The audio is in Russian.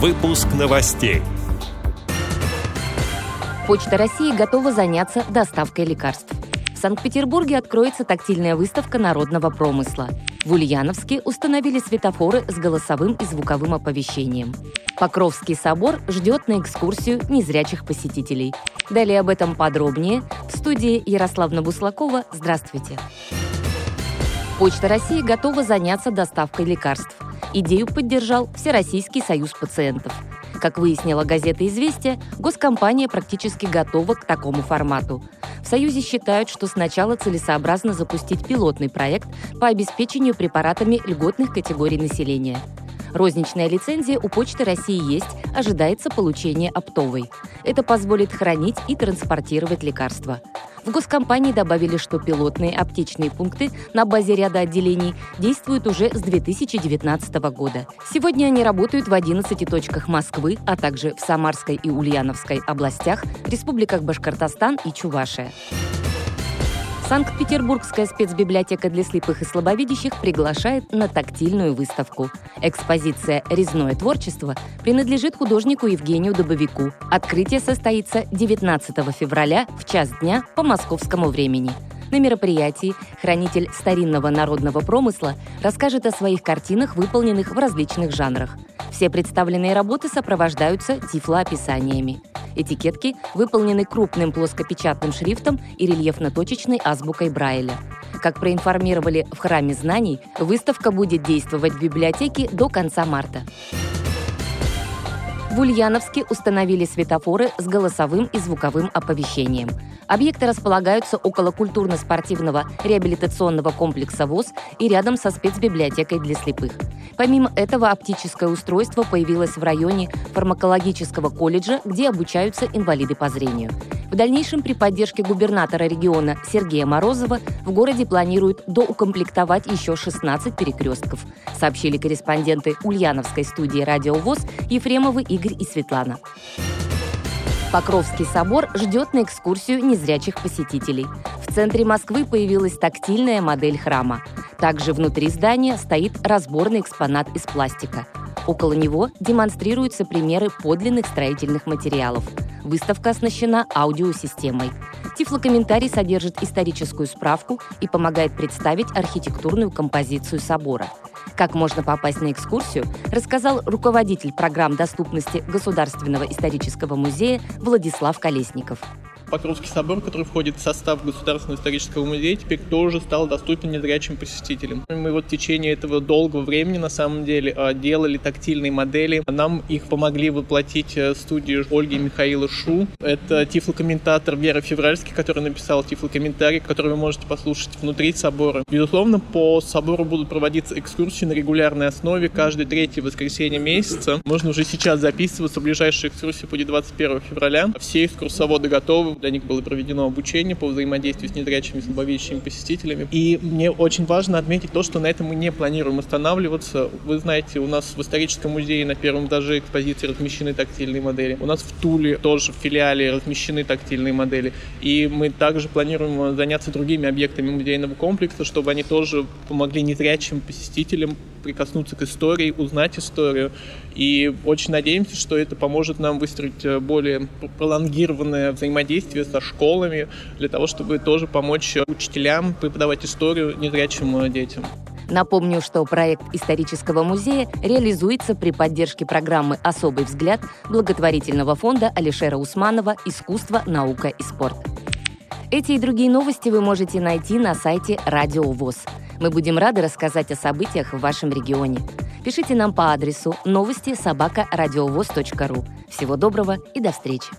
Выпуск новостей. Почта России готова заняться доставкой лекарств. В Санкт-Петербурге откроется тактильная выставка народного промысла. В Ульяновске установили светофоры с голосовым и звуковым оповещением. Покровский собор ждет на экскурсию незрячих посетителей. Далее об этом подробнее в студии Ярославна Буслакова. Здравствуйте. Почта России готова заняться доставкой лекарств. Идею поддержал Всероссийский союз пациентов. Как выяснила газета «Известия», госкомпания практически готова к такому формату. В Союзе считают, что сначала целесообразно запустить пилотный проект по обеспечению препаратами льготных категорий населения – Розничная лицензия у Почты России есть, ожидается получение оптовой. Это позволит хранить и транспортировать лекарства. В госкомпании добавили, что пилотные аптечные пункты на базе ряда отделений действуют уже с 2019 года. Сегодня они работают в 11 точках Москвы, а также в Самарской и Ульяновской областях, республиках Башкортостан и Чувашия. Санкт-Петербургская спецбиблиотека для слепых и слабовидящих приглашает на тактильную выставку. Экспозиция «Резное творчество» принадлежит художнику Евгению Дубовику. Открытие состоится 19 февраля в час дня по московскому времени. На мероприятии хранитель старинного народного промысла расскажет о своих картинах, выполненных в различных жанрах. Все представленные работы сопровождаются тифлоописаниями. Этикетки выполнены крупным плоскопечатным шрифтом и рельефно-точечной азбукой Брайля. Как проинформировали в Храме знаний, выставка будет действовать в библиотеке до конца марта. В Ульяновске установили светофоры с голосовым и звуковым оповещением. Объекты располагаются около культурно-спортивного реабилитационного комплекса ВОЗ и рядом со спецбиблиотекой для слепых. Помимо этого, оптическое устройство появилось в районе фармакологического колледжа, где обучаются инвалиды по зрению. В дальнейшем при поддержке губернатора региона Сергея Морозова в городе планируют доукомплектовать еще 16 перекрестков, сообщили корреспонденты Ульяновской студии «Радио ВОЗ» Ефремовы Игорь и Светлана. Покровский собор ждет на экскурсию незрячих посетителей. В центре Москвы появилась тактильная модель храма. Также внутри здания стоит разборный экспонат из пластика. Около него демонстрируются примеры подлинных строительных материалов. Выставка оснащена аудиосистемой. Тифлокомментарий содержит историческую справку и помогает представить архитектурную композицию собора. Как можно попасть на экскурсию, рассказал руководитель программ доступности Государственного исторического музея Владислав Колесников. Покровский собор, который входит в состав Государственного исторического музея, теперь тоже стал доступен незрячим посетителям. Мы вот в течение этого долгого времени, на самом деле, а, делали тактильные модели. Нам их помогли воплотить э, студии Ольги и Михаила Шу. Это тифлокомментатор Вера Февральский, который написал тифлокомментарий, который вы можете послушать внутри собора. Безусловно, по собору будут проводиться экскурсии на регулярной основе каждое третье воскресенье месяца. Можно уже сейчас записываться. Ближайшая экскурсия будет 21 февраля. Все экскурсоводы готовы для них было проведено обучение по взаимодействию с незрячими слабовидящими посетителями. И мне очень важно отметить то, что на этом мы не планируем останавливаться. Вы знаете, у нас в историческом музее на первом этаже экспозиции размещены тактильные модели. У нас в Туле тоже в филиале размещены тактильные модели. И мы также планируем заняться другими объектами музейного комплекса, чтобы они тоже помогли незрячим посетителям прикоснуться к истории, узнать историю. И очень надеемся, что это поможет нам выстроить э, более пролонгированное взаимодействие со школами для того, чтобы тоже помочь учителям преподавать историю незрячим э, детям. Напомню, что проект исторического музея реализуется при поддержке программы «Особый взгляд» благотворительного фонда Алишера Усманова «Искусство, наука и спорт». Эти и другие новости вы можете найти на сайте Радио ВОЗ. Мы будем рады рассказать о событиях в вашем регионе. Пишите нам по адресу новости собака ру. Всего доброго и до встречи!